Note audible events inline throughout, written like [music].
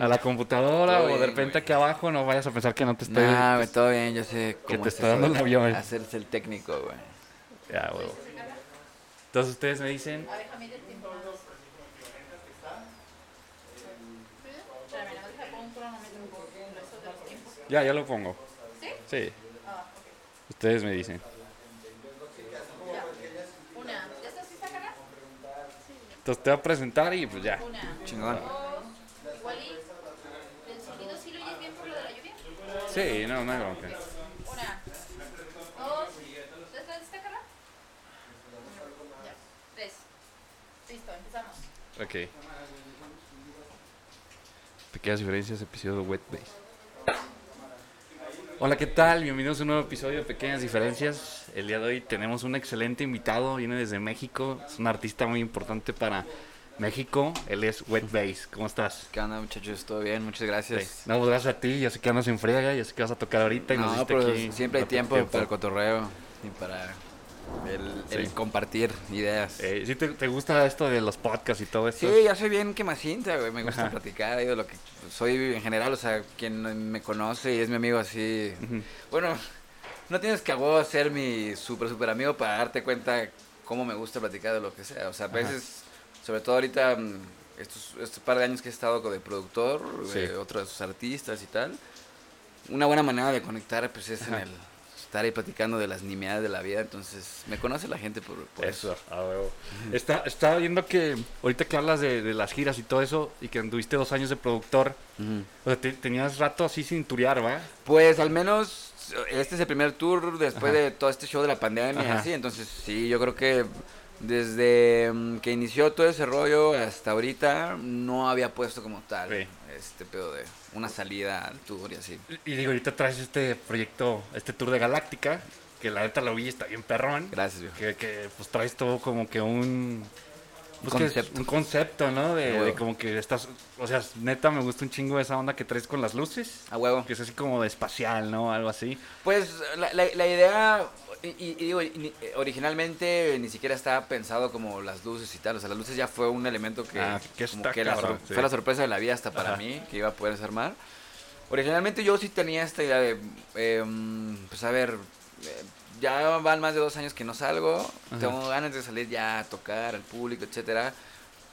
a la computadora o de repente güey. aquí abajo no vayas a pensar que no te estoy... Nah, güey, todo bien, yo sé que cómo te es está dando el avión. Hacerse el técnico, güey. Ya, huevo. Entonces ustedes me dicen... Ya, ya lo pongo. ¿Sí? Sí, Ah, ok. ustedes me dicen. Ya. Una. ¿Ya estás lista, Carla? Entonces te voy a presentar y pues ya. Una. Chingón. Dos. Igual y el sonido sí lo oyes bien por lo de la lluvia. Sí, no, no hay bronca. Una. Dos. ¿Ya estás lista, Carla? Ya. Tres. Listo, empezamos. Ok. Pequeñas diferencias, episodio Wet Base. Hola, ¿qué tal? Bienvenidos a un nuevo episodio de Pequeñas Diferencias. El día de hoy tenemos un excelente invitado, viene desde México, es un artista muy importante para México, él es Wet Base. ¿Cómo estás? ¿Qué onda, muchachos? ¿Todo bien? Muchas gracias. No, pues gracias a ti, yo sé que andas en friega, yo sé que vas a tocar ahorita y nos No, diste pero aquí siempre hay tiempo, tiempo. para el cotorreo y para el, compartir ideas. Eh, ¿Sí te, te gusta esto de los podcasts y todo esto? Sí, ya soy bien quemacinta, güey. Me gusta Ajá. platicar, digo, lo que soy en general, o sea, quien me conoce y es mi amigo así. Bueno, no tienes que a ser mi súper, súper amigo para darte cuenta cómo me gusta platicar de lo que sea. O sea, a veces, sobre todo ahorita, mm, estos, estos par de años que he estado de productor, Sí. de otros artistas y tal, una buena manera de conectar, pues es en el estar ahí platicando de las nimiedades de la vida. Entonces, me conoce la gente por, por eso. Eso, a huevo. Está, estaba viendo que ahorita que hablas de, de las giras y todo eso y que anduviste dos años de productor, o sea, te- tenías rato así sin turear, ¿va? Pues al menos este es el primer tour después Ajá. de todo este show de la pandemia, Ajá. así. Entonces, sí, yo creo que desde mm, que inició todo ese rollo hasta ahorita no había puesto como tal Sí. este pedo de una salida al tour y así. Y digo, ahorita traes este proyecto, este tour de Galáctica, que la neta lo vi está bien perrón. Gracias, viejo. Que, que pues traes todo como que un... pues, que concepto. un concepto, ¿no? De, como que estás... O sea, neta me gusta un chingo esa onda que traes con las luces. A huevo. Que es así como de espacial, ¿no? Algo así. Pues la, la- la idea, y, digo, ni- originalmente ni siquiera estaba pensado como las luces y tal. O sea, las luces ya fue un elemento que, Ah, que como está que la cabrón, sor- sí. fue la sorpresa de la vida hasta para Ajá. mí, que iba a poder armar. Originalmente yo sí tenía esta idea de, em, pues a ver, eh, ya van más de dos años que no salgo, Ajá. tengo ganas de salir ya a tocar al público, etcétera.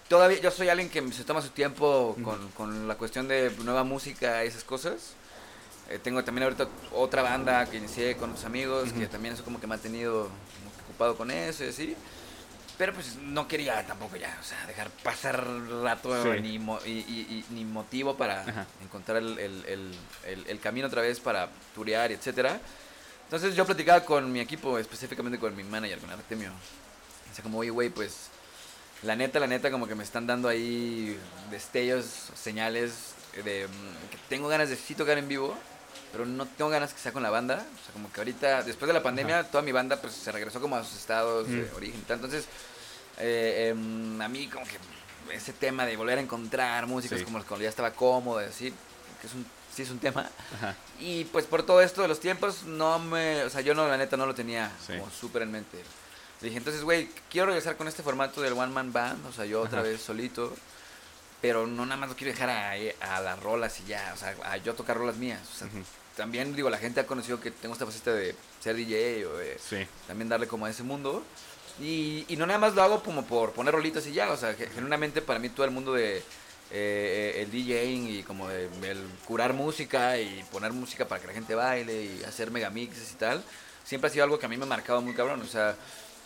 Todavía yo soy alguien que se toma su tiempo con, con la cuestión de nueva música y esas cosas. Eh, tengo también ahorita otra banda que inicié con otros amigos, que también eso como que me ha tenido ocupado con eso y así. Pero pues no quería tampoco ya, o sea, dejar pasar rato Sí. ni, mo- y, y- y- ni motivo para Ajá. encontrar el, el- el- camino otra vez para turear etcétera. Entonces yo platicaba con mi equipo, específicamente con mi manager, con Artemio. O sea, como, oye, güey, pues la neta, la neta, como que me están dando ahí destellos, señales de mm, que tengo ganas de sí tocar en vivo, pero no tengo ganas que sea con la banda. O sea, como que ahorita, después de la pandemia, toda mi banda pues se regresó como a sus estados de Mm. origen. Entonces, eh, em, a mí como que ese tema de volver a encontrar músicos Sí. como cuando ya estaba cómodo, así, que es un, sí es un tema. Ajá. Y pues por todo esto de los tiempos, no me. O sea, yo no, la neta, no lo tenía Sí. como súper en mente. Dije, entonces, güey, quiero regresar con este formato del One Man Band, o sea, yo otra Ajá. vez solito. Pero no nada más lo quiero dejar a, a las rolas y ya, o sea, a yo tocar rolas mías. O sea. También, digo, la gente ha conocido que tengo esta faceta de ser DJ o de Sí. también darle como a ese mundo. Y, y no nada más lo hago como por poner rolitas y ya, o sea, ge- genuinamente para mí todo el mundo de eh, el DJing y como de, el curar música y poner música para que la gente baile y hacer megamixes y tal, siempre ha sido algo que a mí me ha marcado muy cabrón, o sea,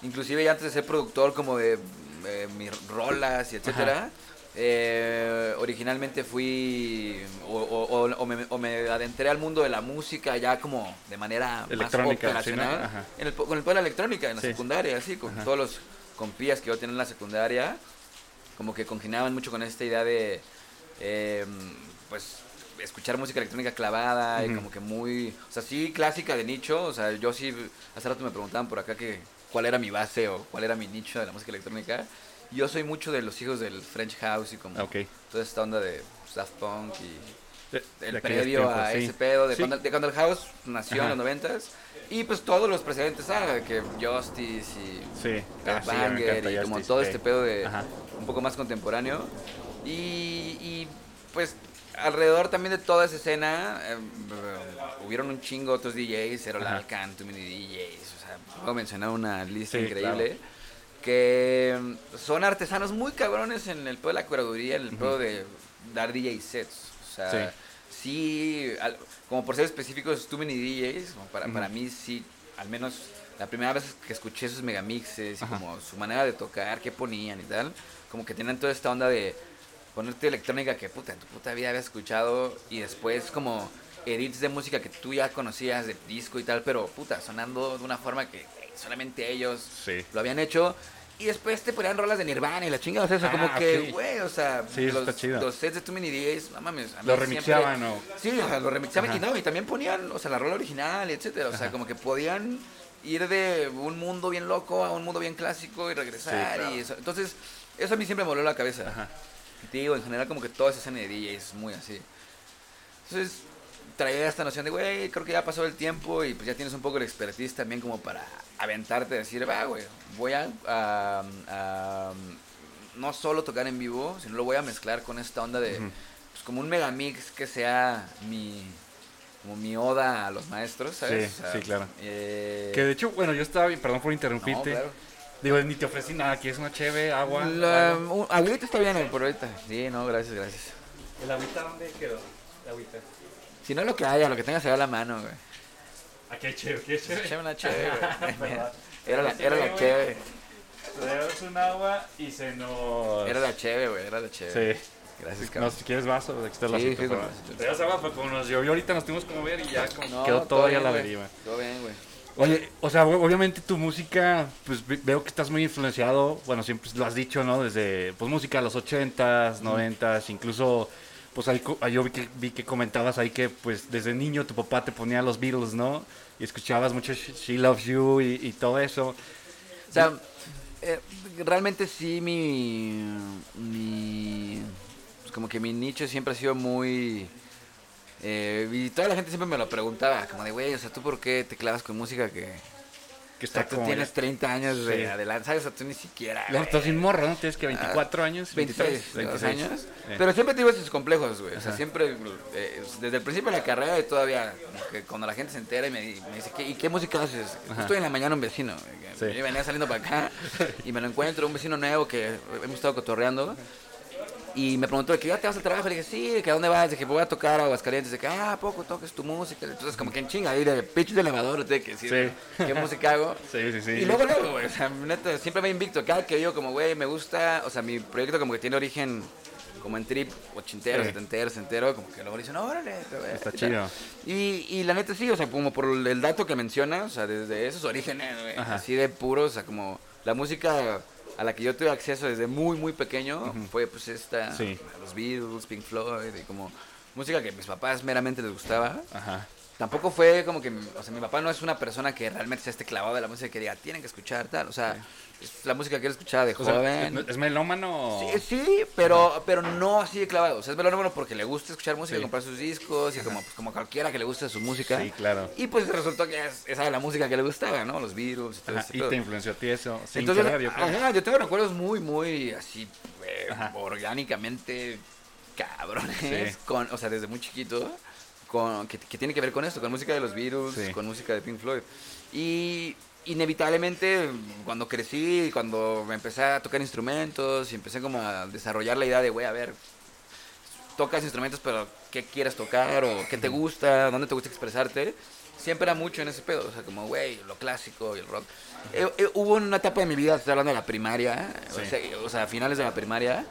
inclusive ya antes de ser productor como de eh, mis rolas y etcétera, eh, originalmente fui o, o- o- o me, o me adentré al mundo de la música ya como de manera Electrónica, más ¿sí, no? operacional en el, con el poder de la electrónica en la Sí. secundaria, así, con Ajá. todos los compías que yo tenía en la secundaria, como que congeniaban mucho con esta idea de, eh, pues, escuchar música electrónica clavada y como que muy, o sea, sí, clásica de nicho, o sea, yo sí, hace rato me preguntaban por acá que cuál era mi base o cuál era mi nicho de la música electrónica. Yo soy mucho de los hijos del French House y como toda esta onda de Daft Punk y De- de el aquellos previo tiempos, a sí. ese pedo de, Sí. cuando, de cuando el house nació Ajá. en los noventas y pues todos los precedentes ah, de que Justice y Sí. Ah, Banger encanta y como Justice. todo este pedo de Ajá. un poco más contemporáneo y, y, pues alrededor también de toda esa escena, eh, hubieron un chingo otros DJs, Errol Ajá. Alcan, Too Many DJs, o sea, puedo mencionar una lista Sí, increíble. Que mm, son artesanos muy cabrones en el pedo de la curaduría, en el pedo de dar DJ sets. O sea, sí, al- como por ser específicos, Too Many DJs, como para, mí sí, al menos la primera vez que escuché esos megamixes y Ajá. como su manera de tocar, qué ponían y tal, como que tenían toda esta onda de ponerte electrónica que puta, en tu puta vida habías escuchado y después como edits de música que tú ya conocías de disco y tal, pero puta, sonando de una forma que solamente ellos Sí. lo habían hecho. Y después te ponían rolas de Nirvana y la chingada, o sea, Ah, como que, güey, o sea, Sí, los, los sets de Too Many DJs, no mames. Lo siempre- remixaban o... Sí, o sea, lo remixaban y Ajá. no, y también ponían, o sea, la rola original, etcétera. O sea, Ajá. como que podían ir de un mundo bien loco a un mundo bien clásico y regresar. Sí, claro. y eso. Entonces, eso a mí siempre me voló la cabeza. Ajá. Y te digo, en general, como que toda esa escena de DJ es muy así. Entonces, traía esta noción de, güey, creo que ya pasó el tiempo y pues ya tienes un poco de expertise también como para aventarte y decir, va, güey, voy a, a- a, no solo tocar en vivo, sino lo voy a mezclar con esta onda de, Ujú. pues como un megamix que sea mi, como mi oda a los maestros, ¿sabes? Sí, sí, claro. eh, Que de hecho, bueno, yo estaba perdón por no, interrumpirte. claro. Digo, ni te ofrecí nada, aquí es una cheve, agua. La- un- agüita está bien, por ahorita. Sí, no, gracias, gracias. ¿El agüita dónde quedó? El agüita. Si no lo que haya, lo que tengas a la mano, güey. Aquí hay cheve, ¿qué cheve? Échame una [laughs] chévere. Era la, Sí, era la chévere. Traemos un agua y se nos... Era la chévere, güey. Era la chévere. Sí. Gracias, No, cabrón. si quieres vaso, aquí está Sí, azúcar, sí, pero- con- Traemos agua, pero como nos llovió ahorita nos tuvimos como ver y ya como No, quedó todo ya la deriva. Todo bien, güey. Oye, o sea, ob- obviamente tu música, pues ve- veo que estás muy influenciado, bueno, siempre lo has dicho, ¿no? Desde, pues música de los 80s, 90s, incluso, pues ahí, yo vi que, vi que comentabas ahí que, pues desde niño tu papá te ponía los Beatles, ¿no? Y escuchabas mucho She, Loves You y, y todo eso. O sea, eh, realmente sí mi, mi... pues como que mi nicho siempre ha sido muy... eh, y toda la gente siempre me lo preguntaba, como de, güey, o sea, ¿tú por qué te clavas con música que... Que O sea, está tú como... tienes 30 años de Sí. adelante, ¿sabes? O sea, tú ni siquiera... Ya güey. estás sin morro, ¿no? Tienes que 24 años, 23, 23, 26 años. Eh. Pero siempre tuve esos complejos, güey. O sea, siempre, eh, desde el principio de la carrera y todavía, que cuando la gente se entera y me, me dice, ¿qué, ¿y qué música haces? Ajá. Estoy en la mañana un vecino. Sí. Yo venía saliendo para acá y me lo encuentro, un vecino nuevo que hemos estado cotorreando. Y me preguntó, ¿que ya te vas al trabajo? Le dije, sí, ¿que a dónde vas? Dije, voy a tocar a Aguascalientes. Que, ah, ¿a poco toques tu música? Entonces, como que en chinga, ahí de pitch de elevador, te que decir, Sí. ¿qué música hago? [laughs] Sí, sí, sí. Y luego, luego, güey, o sea, neta, siempre me invicto. Cada que yo, como, güey, me gusta, o sea, mi proyecto como que tiene origen como en trip ochentero, Sí. setentero, centero, como que luego dicen, órale, güey", Está chido. Y, y la neta sí, o sea, como por el dato que menciona, o sea, desde esos orígenes, güey, así de puros, o sea, como la música a la que yo tuve acceso desde muy, muy pequeño fue pues esta, Sí. los Beatles, Pink Floyd, y como música que a mis papás meramente les gustaba. Ajá. Tampoco fue como que, o sea, mi papá no es una persona que realmente se esté clavado de la música que diga, tienen que escuchar tal, o sea, es la música que él escuchaba de O joven. ¿es, es melómano? Sí, sí, pero, pero no así de clavado. O sea, es melómano porque le gusta escuchar música, Sí. comprar sus discos y como, pues, como cualquiera que le guste su música. Sí, claro. Y pues resultó que es- esa era la música que le gustaba, ¿no? Los Beatles y todo Ajá, y te influenció a ti eso. Sin Entonces, querer, yo creo. ajá, yo tengo recuerdos muy, muy así, eh, orgánicamente cabrones, Sí. con, o sea, desde muy chiquito, con, que, que tiene que ver con esto, con música de los Beatles, Sí. con música de Pink Floyd. Y inevitablemente, cuando crecí, cuando empecé a tocar instrumentos y empecé como a desarrollar la idea de, güey, a ver, tocas instrumentos, pero ¿qué quieres tocar? ¿O qué te gusta? ¿Dónde te gusta expresarte? Siempre era mucho en ese pedo, o sea, como, güey, lo clásico y el rock. Eh, eh, hubo una etapa de mi vida, estoy hablando de la primaria, Sí. o, sea, o sea, finales de la primaria,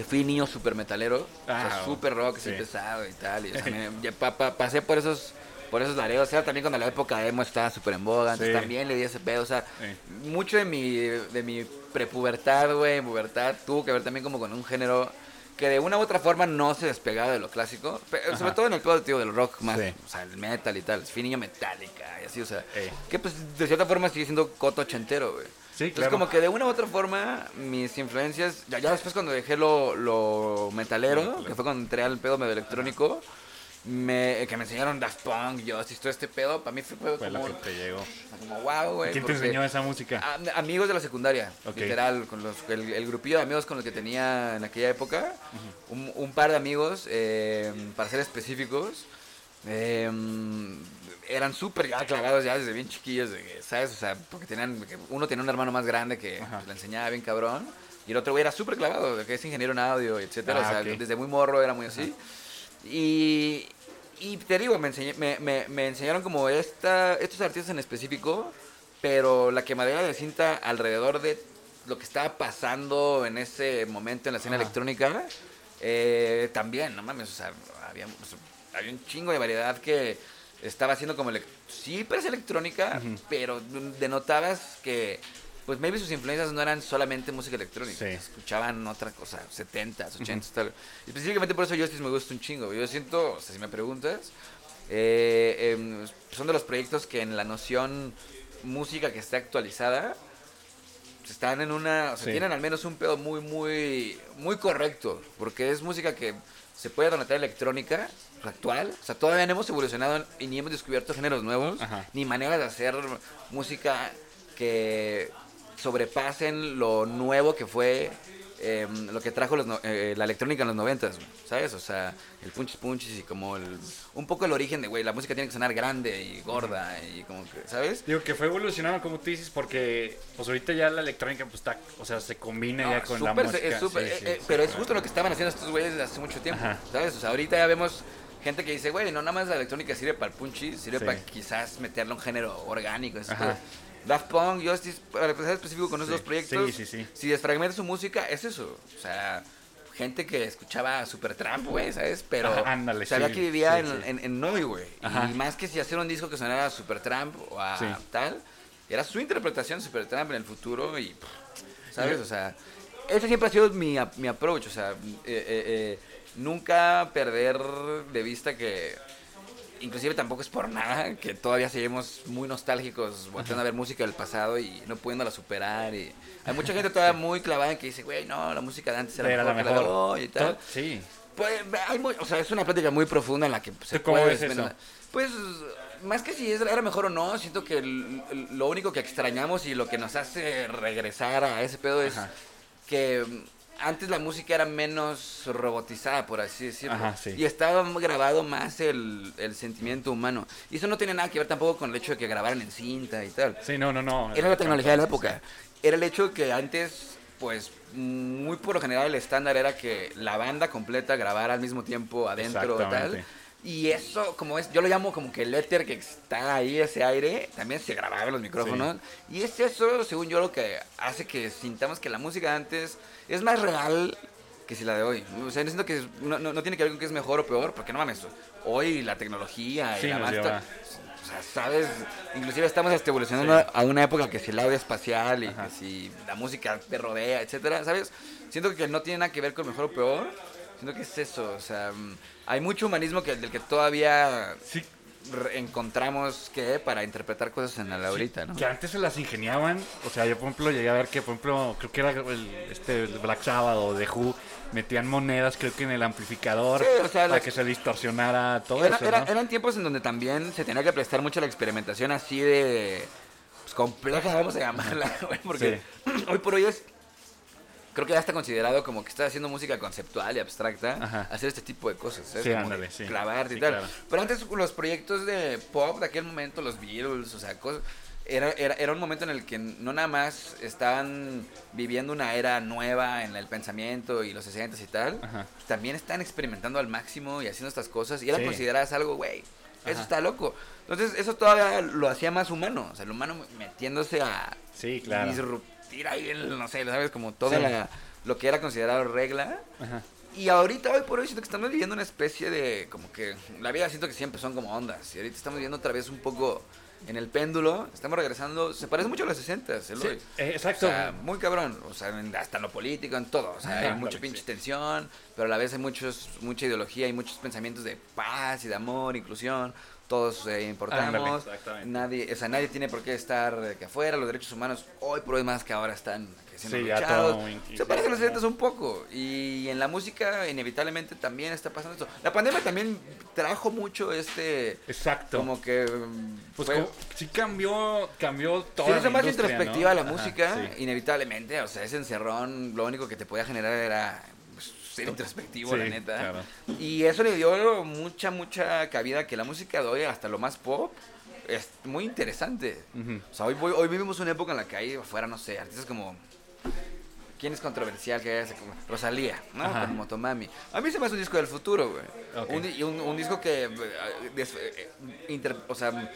que fui niño súper metalero, o sea, Ah, súper rock, sí. pesado y tal. Y, o sea, me- ya pa- pa- pasé por esos por esos lareos, era también cuando la época emo estaba súper en boga, entonces Sí. también le di ese pedo, o sea, Sí. mucho de mi, de mi prepubertad, güey, pubertad, tuvo que ver también como con un género que de una u otra forma no se despegaba de lo clásico, pe- sobre todo en el pedo tío, del rock más, Sí. o sea, el metal y tal, niño metálica y así, o sea, Ey. que pues de cierta forma sigue siendo coto ochentero, güey. Sí, Entonces claro. como que de una u otra forma mis influencias, ya, ya después cuando dejé lo, lo metalero, Metalero. que fue cuando entré al pedo medio electrónico, me, que me enseñaron Daft Punk, Justice, todo este pedo, para mí fue, fue Fue lo como, que te llegó. como wow, güey. ¿Quién te enseñó esa música? a- amigos de la secundaria, Ok. literal, con los, el, el grupillo de amigos con los que tenía en aquella época, un, un par de amigos, eh, para ser específicos, eh, eran súper ya clavados ya desde bien chiquillos, ¿sabes? O sea, porque tenían, uno tenía un hermano más grande que Ajá. pues, le enseñaba bien cabrón, y el otro güey era súper clavado, que es ingeniero en audio, etcétera, Ah, o sea, ok. desde muy morro era muy así. Y, y te digo, me, enseñé- me, me- me enseñaron como esta, estos artistas en específico, pero la quemadera de cinta alrededor de lo que estaba pasando en ese momento en la escena Ajá. electrónica, eh, también, no mames, o sea, había, o sea, había un chingo de variedad que estaba haciendo como, sí, pero es electrónica, pero denotabas que, pues maybe sus influencias no eran solamente música electrónica, Sí. escuchaban otra cosa, 70s, 80s, tal. Específicamente por eso Justice me gusta un chingo. Yo siento, o sea, si me preguntas, eh, em, son de los proyectos que en la noción música que está actualizada están en una, o sea, Sí. tienen al menos un pedo muy, muy, muy correcto, porque es música que se puede donatar electrónica actual, o sea, todavía no hemos evolucionado y ni hemos descubierto géneros nuevos, Ajá. ni maneras de hacer música que sobrepasen lo nuevo que fue eh, lo que trajo los no- eh, la electrónica en los noventas, ¿sabes? O sea, el punchis punchis y como el, un poco el origen de, güey, la música tiene que sonar grande y gorda y como que, ¿sabes? Digo que fue evolucionando, como tú dices, porque pues ahorita ya la electrónica pues está, o sea, se combina ya con la música. es súper, Sí, eh, sí, eh, sí, pero es justo lo que estaban haciendo estos güeyes desde hace mucho tiempo, Ajá. ¿sabes? O sea, ahorita ya vemos gente que dice, güey, no nada más la electrónica sirve para el punchis, sirve para quizás meterle un género orgánico. eso. Daft Punk, Justice, para ser específico con esos dos proyectos, Sí, sí, sí. si desfragmentas su música, es eso. O sea, gente que escuchaba Supertramp, güey, ¿sabes? Pero Ajá, ándale, sabía sí, que vivía sí, en, sí. en, en Novi, güey. Y más que si hacer un disco que sonara a Supertramp o a tal, era su interpretación de Supertramp en el futuro y, ¿sabes? O sea, ese siempre ha sido mi, mi approach, o sea, eh, eh, eh, nunca perder de vista que, inclusive tampoco es por nada, que todavía seguimos muy nostálgicos volteando a ver música del pasado y no pudiéndola superar y hay mucha gente todavía muy clavada en que dice, güey, no, la música de antes era, Era mejor, la que la de mejor. hoy y tal. Sí. Pues, hay muy- o sea, es una plática muy profunda en la que se ¿Tú cómo puede ves eso? Pues, más que si es- era mejor o no, siento que el- el- lo único que extrañamos y lo que nos hace regresar a ese pedo es Ajá. que antes la música era menos robotizada, por así decirlo. Ajá, sí. Y estaba grabado más el, el sentimiento humano. Y eso no tiene nada que ver tampoco con el hecho de que grabaran en cinta y tal. Sí, no, no, no. Era la tecnología de la Sí, época. Era el hecho que antes, pues, muy por lo general el estándar era que la banda completa grabara al mismo tiempo adentro y tal. Y eso, como es, yo lo llamo como que el éter que está ahí, ese aire, también se grababa en los micrófonos. Y es eso, según yo, lo que hace que sintamos que la música de antes es más real que si la de hoy. O sea, no siento que no, no- no tiene que ver con que es mejor o peor, porque no mames, hoy la tecnología y Sí, la lleva- o sea, ¿sabes? Inclusive estamos hasta evolucionando a una época que si el audio espacial y Ajá. que si la música te rodea, etcétera, ¿sabes? Siento que no tiene nada que ver con mejor o peor. Siento que es eso, o sea, mm, hay mucho humanismo que, del que todavía Sí, encontramos que para interpretar cosas en la ahorita, ¿no? Que antes se las ingeniaban. O sea, yo, por ejemplo, llegué a ver que, por ejemplo, creo que era el, este, el Black Sabbath o The Who, metían monedas, creo que en el amplificador, Sí, o sea, para las- que se distorsionara todo Era- eso, era- ¿no? Eran tiempos en donde también se tenía que prestar mucho la experimentación así de pues, compleja, vamos a llamarla, [laughs] güey, porque [clears throat] hoy por hoy es creo que ya está considerado como que estás haciendo música conceptual y abstracta, Ajá. hacer este tipo de cosas, ¿sabes? Sí, Como ándale, de sí. clavarte y tal. claro. Pero antes los proyectos de pop de aquel momento, los Beatles, o sea, cosas era, era, era un momento en el que no nada más estaban viviendo una era nueva en el pensamiento y los 60 y tal, Ajá. también están experimentando al máximo y haciendo estas cosas y eran Sí. consideradas algo, güey, eso Ajá. está loco. Entonces eso todavía lo hacía más humano, o sea, el humano metiéndose a Sí, claro. Disruptir ahí, el, no sé, ¿sabes? Como toda Sí. la, lo que era considerado regla. Ajá. Y ahorita, hoy por hoy, siento que estamos viviendo una especie de, como que, la vida siento que siempre son como ondas. Y ahorita estamos viviendo otra vez un poco en el péndulo. Estamos regresando, se parece mucho a los 60, el Sí, eh, exacto. O sea, muy cabrón. O sea, hasta en lo político, en todo. O sea, hay mucha sí. pinche tensión, pero a la vez hay muchos, mucha ideología y muchos pensamientos de paz y de amor, inclusión. Todos eh, importamos. Ándale, nadie, o sea, nadie tiene por qué estar que afuera. Los derechos humanos hoy por hoy más que ahora están siendo Sí, luchados. Se parecen los 70 un poco. Y en la música, inevitablemente, también está pasando esto. La pandemia también trajo mucho este. Exacto. Como que. mm, pues fue- como- sí cambió, cambió todo. Sí, hizo más introspectiva la música, inevitablemente. O sea, ese encerrón, lo único que te podía generar era ser introspectivo, la neta. claro. Y eso le dio mucha, mucha cabida que la música de hoy, hasta lo más pop, es muy interesante. O sea, hoy, voy- hoy vivimos una época en la que hay afuera, no sé, artistas como... ¿Quién es controversial que? Como Rosalía, ¿no? Ajá. Con Motomami. A mí se me hace un disco del futuro, güey. Ok. Un, disco que, eh, eh, inter- o sea,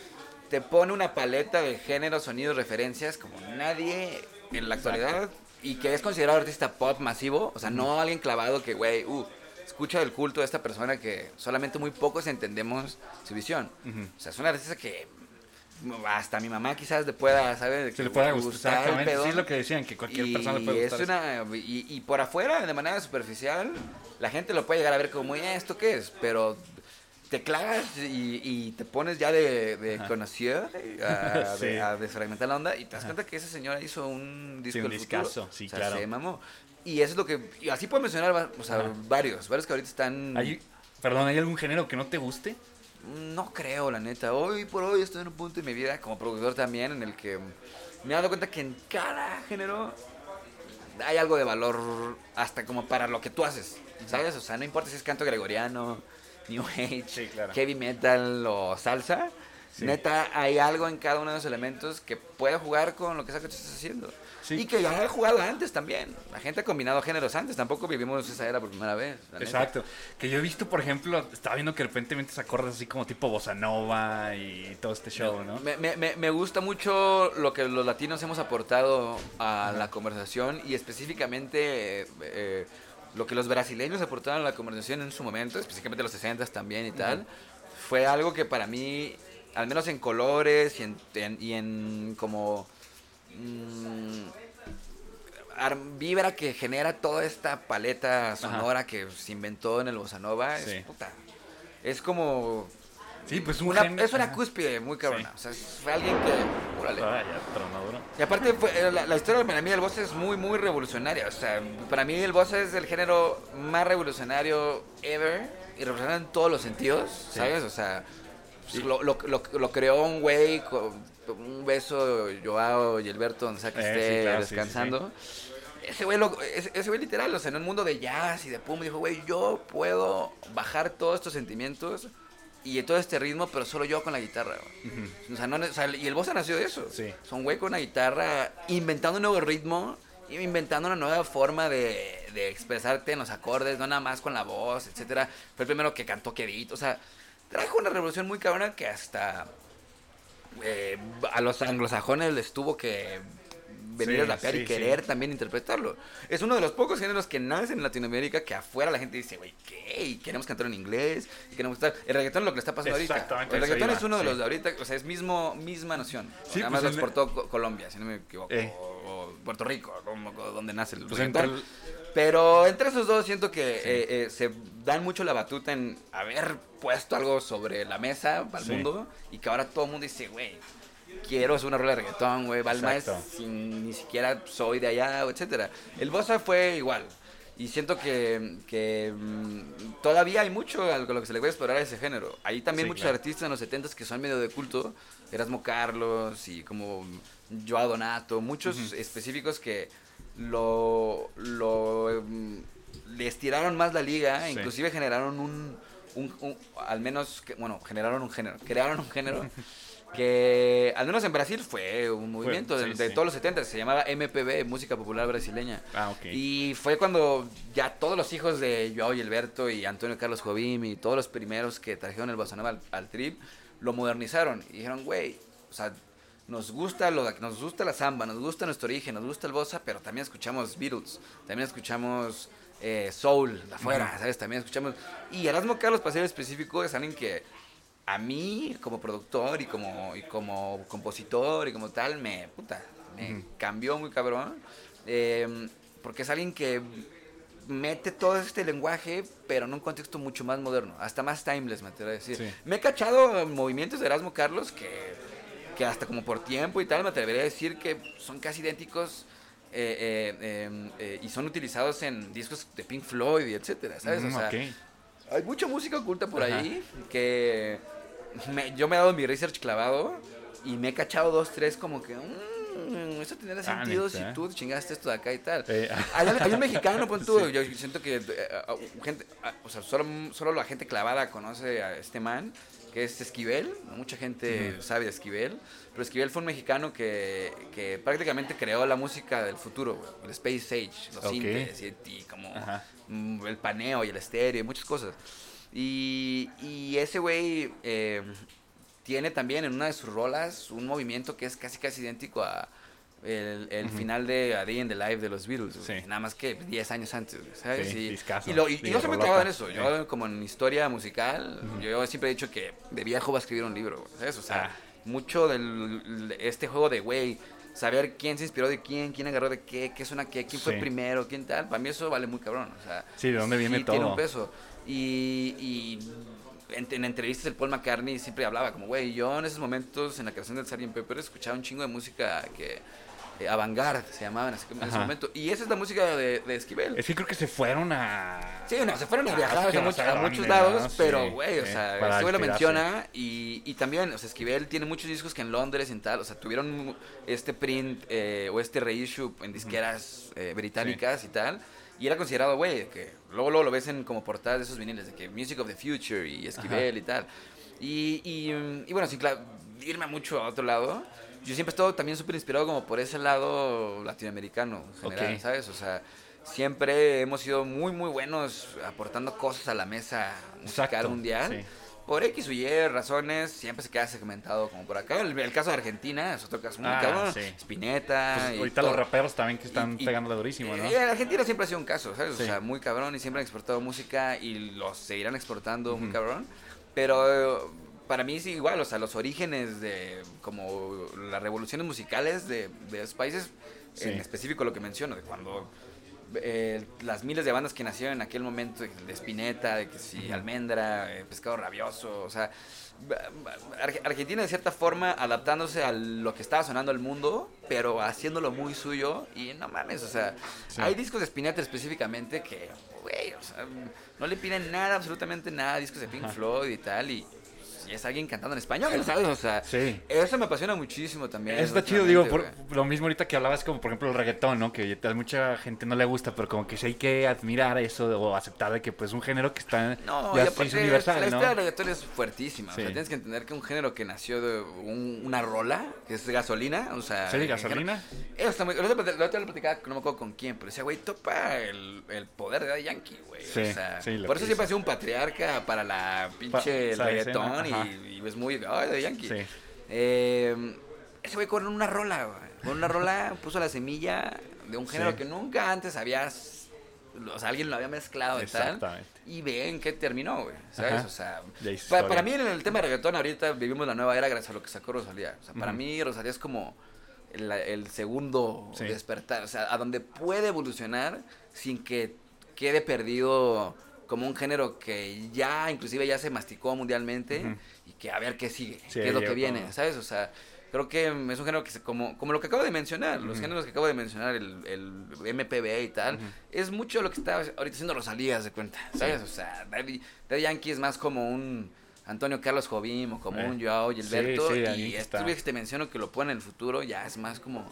te pone una paleta de géneros, sonidos, referencias como nadie en la actualidad y que es considerado artista pop masivo. O sea, no alguien clavado que, güey, uh, escucha el culto de esta persona que solamente muy pocos entendemos su visión. O sea, es una artista que hasta mi mamá quizás le pueda, ¿sabes? Se le puede gustar. gustar el. Sí, es lo que decían, que cualquier persona le puede es gustar. una y, y por afuera de manera superficial la gente lo puede llegar a ver como "Eh, esto qué es pero te clavas y, y te pones ya de, de conocer [laughs] a, Sí. de- a desfragmentar la onda y te das cuenta que esa señora hizo un disco Sí, un del futuro. discazo, sí, O sea, claro. se mamó y eso es lo que y así puedo mencionar o sea, varios varios que ahorita están ¿Hay, perdón, ¿hay algún género que no te guste? no creo, la neta. Hoy por hoy estoy en un punto de mi vida, como productor también, en el que me he dado cuenta que en cada género hay algo de valor hasta como para lo que tú haces, ¿sabes? O sea, no importa si es canto gregoriano, New Age, Sí, claro. heavy metal o salsa. Sí. Neta, hay algo en cada uno de los elementos que puede jugar con lo que sea que tú estás haciendo. Sí. Y que ya he jugado antes también. La gente ha combinado géneros antes. Tampoco vivimos esa era por primera vez. neta. Exacto. Que yo he visto, por ejemplo, estaba viendo que de repente metes acordes así como tipo bossa nova y todo este show, ¿no? Me, me- me- me gusta mucho lo que los latinos hemos aportado a la conversación y específicamente eh, eh, lo que los brasileños aportaron a la conversación en su momento, específicamente los 60 también y tal, fue algo que para mí, al menos en colores y en, en- y en como mm, ar- vibra que genera toda esta paleta sonora que se inventó en el bossa nova, Sí. es puta. Es como Sí, pues un una, género- es una cúspide muy cabrona. Sí. O sea, fue alguien que. órale. Ah. Y aparte, fue- eh, la, la historia para mí del bossa es muy, muy revolucionaria. O sea, para mí el bossa es el género más revolucionario ever. Y revolucionario en todos los sentidos, Sí. ¿sabes? O sea, pues, lo, lo, lo, lo creó un güey con un beso, Joao y Alberto, donde sea que Eh, esté claro, descansando. Ese güey, lo- ese, ese güey literal, o sea, en un mundo de jazz y de pum, dijo, güey, yo puedo bajar todos estos sentimientos y todo este ritmo, pero solo yo con la guitarra. güey". O sea, no, o sea, y el bossa nació de eso. Sí. Son güey con una guitarra inventando un nuevo ritmo inventando una nueva forma de, de expresarte en los acordes, no nada más con la voz, etcétera. Fue el primero que cantó quedito, o sea, trajo una revolución muy cabrona que hasta eh, a los anglosajones les tuvo que venir Sí, a rapear sí, y querer sí. también interpretarlo. Es uno de los pocos géneros que nacen en Latinoamérica que afuera la gente dice, güey, ¿qué? Y queremos cantar en inglés, y queremos estar... El reggaetón es lo que le está pasando ahorita. Exactamente, El reggaetón es uno de los de ahorita, o sea, es mismo, misma noción. Sí, Nada más pues, lo en- exportó Co- Colombia, si no me equivoco. Eh. O, Puerto Rico, como, donde nace el Pues reggaetón. entre el- Pero entre esos dos siento que eh, eh, se dan mucho la batuta en haber puesto algo sobre la mesa para el mundo y que ahora todo el mundo dice, güey, quiero hacer una rola de reggaetón, güey, Balma es sin ni siquiera soy de allá, etcétera. El Bossa fue igual. Y siento que, que, mm, todavía hay mucho a lo que se le puede explorar a ese género. Hay también Sí, muchos claro. artistas en los 70s que son medio de culto. Erasmo Carlos y como Joao Donato. Muchos específicos que lo, lo mm, le estiraron más la liga. Sí. Inclusive generaron un, un- un- al menos, bueno, generaron un género. Crearon un género [laughs] que al menos en Brasil fue un movimiento de, sí, de sí. todos los 70 se llamaba MPB, Música Popular Brasileña. Ah, ok. Y fue cuando ya todos los hijos de Joao y Alberto y Antonio Carlos Jobim y todos los primeros que trajeron el bossa nova al, al trip, lo modernizaron y dijeron, güey, o sea, nos gusta, lo, nos gusta la samba, nos gusta nuestro origen, nos gusta el bossa, pero también escuchamos Beatles, también escuchamos eh, soul de afuera, ¿sabes? También escuchamos... Y Erasmo Carlos, para ser específico, es alguien que a mí, como productor y como, y como compositor y como tal, me, puta, me cambió muy cabrón. eh, porque es alguien que mete todo este lenguaje, pero en un contexto mucho más moderno, hasta más timeless, me atrevo a decir. Sí. Me he cachado movimientos de Erasmo Carlos que, que hasta como por tiempo y tal, me atrevería a decir que son casi idénticos eh, eh, eh, eh, y son utilizados en discos de Pink Floyd y etcétera, ¿sabes? Mm, o sea, hay mucha música oculta por Ajá. ahí que me- yo me he dado mi research clavado y me he cachado dos, tres como que... "Mm, eso tendría Ah, sentido si tú chingaste esto de acá y tal. Eh, Hay, hay un mexicano, pon [laughs] tú, yo siento que eh, ah, gente, ah, o sea, solo, solo la gente clavada conoce a este man, que es Esquivel, mucha gente sabe de Esquivel, pero Esquivel fue un mexicano que, que prácticamente creó la música del futuro, el Space Age, los Ok. sintes y, y como Ajá. mm, el paneo y el estéreo y muchas cosas. Y, y ese güey eh, tiene también en una de sus rolas un movimiento que es casi casi idéntico a el, el final de A Day in the Life de los Beatles. Sí. nada más que 10 años antes, ¿sabes? Sí, y, discazo. y, lo, y, y Digo, no se me rolota. clavado en eso, yo como en historia musical, yo siempre he dicho que de viejo va a escribir un libro, ¿sabes? O sea, Ah. mucho de este juego de, güey, saber quién se inspiró de quién, quién agarró de qué, qué es una qué, quién fue Sí. primero, quién tal, para mí eso vale muy cabrón, o sea, Sí, ¿de dónde viene sí tiene todo? un peso. Y, y en, en entrevistas el Paul McCartney siempre hablaba como, güey, yo en esos momentos en la creación del Sgt. Pepper escuchaba un chingo de música que... Eh, avant-garde se llamaban así como en ese momento. Y esa es la música de, de Esquivel. Es que creo que se fueron a. Sí, no, se fueron a viajar que a, muchos lados, pero, sí, güey, o sí, sea, Esquivel lo menciona y, y también, o sea, Esquivel tiene muchos discos que en Londres y tal, o sea, tuvieron este print eh, o este reissue en disqueras eh, británicas y tal, y era considerado, güey, que luego, luego lo ves en como portadas de esos viniles, de que Music of the Future y Esquivel y tal. Y, y, y bueno, sin irme mucho a otro lado, yo siempre he estado también súper inspirado como por ese lado latinoamericano en general. ¿sabes? O sea, siempre hemos sido muy, muy buenos aportando cosas a la mesa musical Exacto, mundial. sí. Por X o Y razones, siempre se queda segmentado como por acá. El, el caso de Argentina es otro caso muy Ah, cabrón. sí. Spinetta. Pues y ahorita todo. los raperos también que están Y- y- pegándole durísimo, ¿no? Eh, Argentina siempre ha sido un caso, ¿sabes? Sí. O sea, muy cabrón y siempre han exportado música y los seguirán exportando muy cabrón. Pero para mí sí igual, o sea, los orígenes de como las revoluciones musicales de, de esos países, Sí. en específico lo que menciono, de cuando eh, las miles de bandas que nacieron en aquel momento, de Spinetta, de que si Almendra, eh, Pescado Rabioso, o sea, Ar- Argentina de cierta forma adaptándose a lo que estaba sonando al mundo, pero haciéndolo muy suyo y no mames, o sea, Sí. hay discos de Spinetta específicamente que, güey, o sea, no le piden nada, absolutamente nada, discos de Pink. Floyd y tal, y, y es alguien cantando en español, ¿sabes? O sea, Sí. eso me apasiona muchísimo también. Eso está chido, digo, por, lo mismo ahorita que hablabas como por ejemplo el reggaetón, ¿no? Que a mucha gente no le gusta, pero como que sí hay que admirar eso o aceptar de que pues un género que está No, ya y hizo universal, la ¿no? historia del reggaetón es fuertísima. O sea, tienes que entender que un género que nació de un- una rola, que es gasolina, o sea... ¿Sí, gasolina? Eso está muy... La la otra lo platicaba, no me acuerdo con quién, pero decía, güey, topa el, el poder de Daddy Yankee, güey. Sí, o sea, sí, lo por eso siempre ha sido un patriarca para la pinche esa reggaetón ajá. Y, y es muy... Ay, Daddy Yankee. Sí. Eh, ese güey con una rola, güey. Con una rola [laughs] puso la semilla de un género Sí. que nunca antes habías... O sea, alguien lo había mezclado y tal. Exactamente. Y ve en qué terminó, güey. ¿Sabes? Ajá. O sea, para, mí en el tema de reggaetón ahorita vivimos la nueva era gracias a lo que sacó Rosalía. O sea, para mí Rosalía es como el, el segundo Sí. despertar. O sea, a donde puede evolucionar sin que quede perdido como un género que ya inclusive ya se masticó mundialmente y que a ver qué sigue, Sí, qué es lo que viene, como- ¿sabes? O sea, creo que es un género que se, como, como lo que acabo de mencionar, los géneros que acabo de mencionar, el, el MPB y tal, es mucho lo que está ahorita haciendo Rosalía, de cuenta, ¿sabes? O sea, Daddy, Daddy Yankee es más como un Antonio Carlos Jobim o como Eh. un Joao Gilberto Sí, y güeyes que te menciono que lo ponen en el futuro ya es más como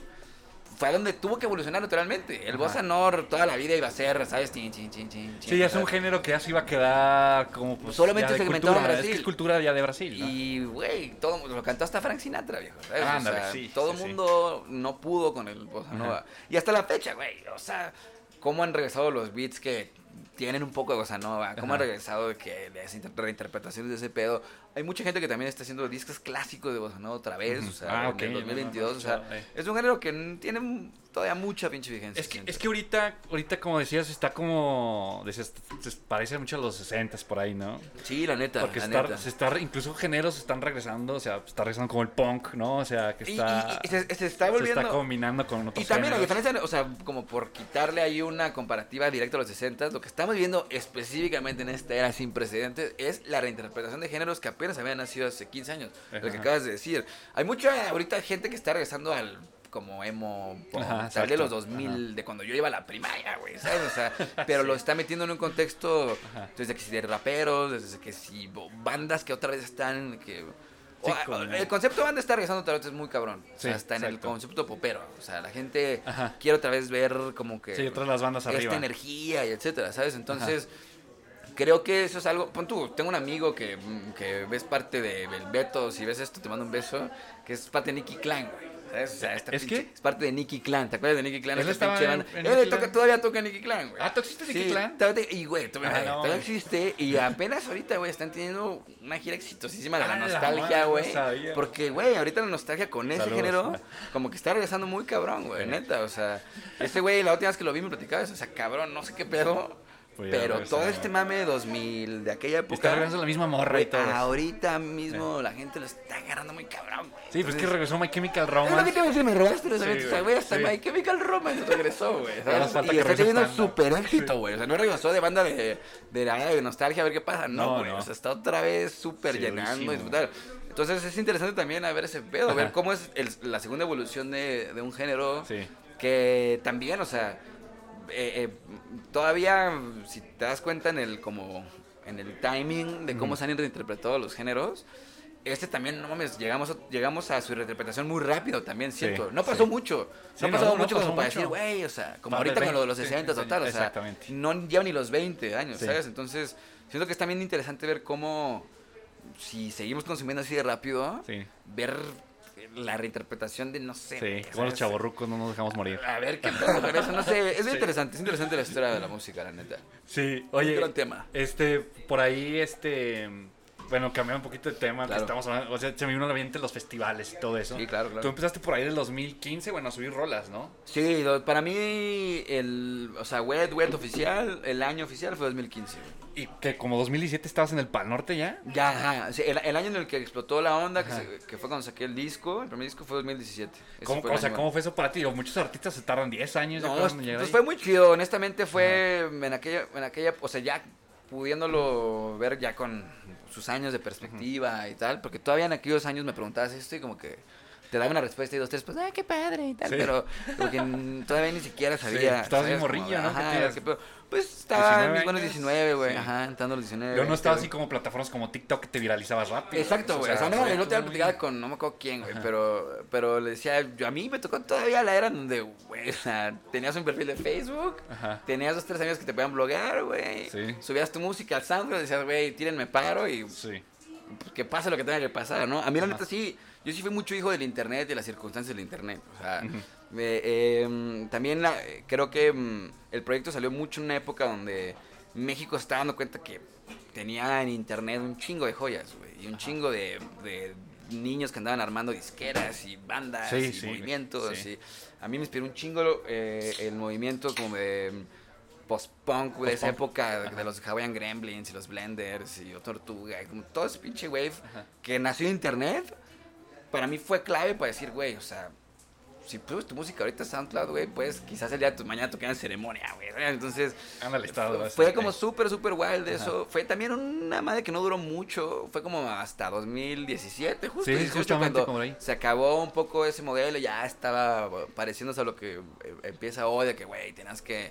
fue donde tuvo que evolucionar naturalmente. El bossa nor toda la vida iba a ser, ¿sabes? Chin, chin, chin, chin, Sí, ya es un género que ya se iba a quedar como pues, Solamente segmentado en cultura, Es Brasil. que es cultura ya de Brasil, ¿no? Y, güey, todo lo cantó hasta Frank Sinatra, viejo. ¿sabes? Ándale, o sea, sí, todo sí, el sí. mundo no pudo con el bossa nova. Y hasta la fecha, güey. O sea, cómo han regresado los beats que tienen un poco de cosa nueva. Cómo Ajá. regresado de que inter- reinterpretaciones de ese pedo. Hay mucha gente que también está haciendo discos clásicos de bossa nova otra vez. O sea, Ah, en ok, el no, no, 2022. no, o sea, eh. es un género que tiene todavía mucha pinche vigencia. Es que, es que ahorita, ahorita, como decías, está como. decías, se parece mucho a los 60 por ahí, ¿no? Sí, la neta. Porque la está, neta. se está, incluso géneros están regresando, o sea, está regresando como el punk, ¿no? O sea, que está. y- y se, se está se volviendo. está combinando con otros Y también, géneros. diferencia, o sea, como por quitarle ahí una comparativa directa a los 60, lo que estamos viendo específicamente en esta era sin precedentes es la reinterpretación de géneros que apenas habían nacido hace 15 años. Lo que Ajá. acabas de decir. Hay mucha ahorita gente que está regresando al como emo, Ajá, tal de los 2000, de cuando yo iba a la primaria, güey, ¿sabes? O sea, [laughs] pero lo está metiendo en un contexto Ajá. desde que si de raperos, desde que si bandas que otra vez están que o- Sí, con- el concepto banda está regresando otra vez es muy cabrón. O sea, Sí, hasta en el concepto popero. O sea, la gente Ajá. quiere otra vez ver como que Sí, otras las bandas esta arriba. energía y etcétera, ¿sabes? Entonces, creo que eso es algo. Pon tú, tengo un amigo que, mm, que ves parte de del Beto, si ves esto, te mando un beso, que es parte de Nicky Clan, güey. ¿Sabes? O sea, esta ¿Es pinche- qué? Es parte de Nicky Clan. ¿Te acuerdas de Nicky Clan? Él Esta estaba en- en Él Nicky toca- todavía toca Nicky Clan, güey. Ah, ¿tú existe Nicky Sí, Clan? todavía- Y, güey, todavía, Ah, no, todavía existe. Y apenas ahorita, güey, están teniendo una gira exitosísima de la Ah, nostalgia, no güey. sabía. porque, güey, ahorita la nostalgia con ese Saludos. género, como que está regresando muy cabrón, güey, neta. O sea, este güey, la última vez que lo vi me platicaba eso. O sea, cabrón, no sé qué pedo. Pues pero todo güey. este mame de 2000, de aquella época. Está regresando la misma morra y todo. ahorita mismo la gente lo está agarrando muy cabrón, güey. Sí, pues que Entonces, regresó My Chemical es lo que Romance. te decir, me robaste los güey, hasta sí. My Chemical Romance regresó, güey. Y que está teniendo súper éxito, güey. O sea, no regresó de banda de, de, la- de nostalgia a ver qué pasa. No, No, güey. no. O sea, está otra vez súper Sí, llenando y tal. Entonces es interesante también a ver ese pedo, ver Ajá. cómo es el- la segunda evolución de, de un género Sí. que también, o sea, eh, eh, todavía, si te das cuenta en el como en el timing de cómo Ujú. se han reinterpretado los géneros, este también, no mames, llegamos a, llegamos a su reinterpretación muy rápido también, siento. Sí, no pasó sí. mucho. Sí, no no mucho pasó como para decir, güey, o sea, como ahorita de con lo de los 20, 60 sí, o tal, o sea, no llevan ni los 20 años. ¿sabes? Entonces, siento que es también interesante ver cómo, si seguimos consumiendo así de rápido, ver la reinterpretación de, no sé, sí. Como los chavorrucos no nos dejamos morir. A ver qué pasa con eso, no sé, es [laughs] Sí. interesante, es interesante la historia de la música, la neta. Sí, Un oye, gran tema. este, por ahí, este, bueno, cambiando un poquito de tema, que estamos hablando, o sea, se me vino a la mente los festivales y todo eso. Sí, claro, claro. Tú empezaste por ahí en el 2015, bueno, a subir rolas, ¿no? Sí, lo- para mí, el, o sea, Wet, Wet oficial, el año oficial fue 2015. güey. Y que como 2017 estabas en el Pal Norte ya. Ya, ajá, sí, el, el año en el que explotó la onda, que, se- que fue cuando saqué el disco, el primer disco fue 2017. Ese ¿Cómo, fue o sea, año- ¿cómo fue eso para ti? O muchos artistas se tardan 10 años. No, pues, pues fue muy chido, honestamente fue en aquella, en aquella, o sea, ya pudiéndolo ver ya con sus años de perspectiva y tal, porque todavía en aquellos años me preguntabas esto y como que te daba una respuesta y dos, tres, pues, ah, qué padre y tal, Sí. pero como que n- todavía ni siquiera sabía. estabas bien ¿sabes? Como, morrillo, ¿no? ajá, ¿Qué tenías? qué pedo. pues estaba en 19 mis buenos años. 19, güey, Sí. ajá, entrando los 19. Yo no estaba 20. así como plataformas como TikTok que te viralizabas rápido. Exacto, güey. O sea, no, no te como voy a muy- platicar con no me acuerdo quién, güey. Pero, pero le decía, yo, a mí me tocó todavía la era donde, [laughs] o sea, tenías un perfil de Facebook, Ajá. tenías dos, tres amigos que te podían bloguear, güey. Sí. Subías tu música al SoundCloud y decías, güey, tírenme paro y Sí. pues, que pase lo que tenga que pasar, ¿no? A mí, la neta, sí, yo sí fui mucho hijo del internet y de las circunstancias del internet. O sea, eh, también la- creo que mm, el proyecto salió mucho en una época donde México estaba dando cuenta que tenía en internet un chingo de joyas, güey, y un chingo de, de niños que andaban armando disqueras y bandas Sí, y sí, movimientos. sí. Y a mí me inspiró un chingo eh, el movimiento como de post-punk de esa época, de, Ajá. de los Hawaiian Gremlins y los Blenders y Tortuga, y como todo ese pinche wave Ajá. que nació en internet, para mí fue clave para decir, güey, o sea, si subes tu música ahorita SoundCloud, güey, pues quizás el día de tu mañana toquen en ceremonia, güey. Entonces, fue, como súper, súper wild Ajá. eso. Fue también una madre que no duró mucho, fue como hasta 2017, justo. Sí, 18, justamente cuando como ahí. Se acabó un poco ese modelo, ya estaba pareciéndose a lo que eh, empieza hoy, de que, güey, tenías que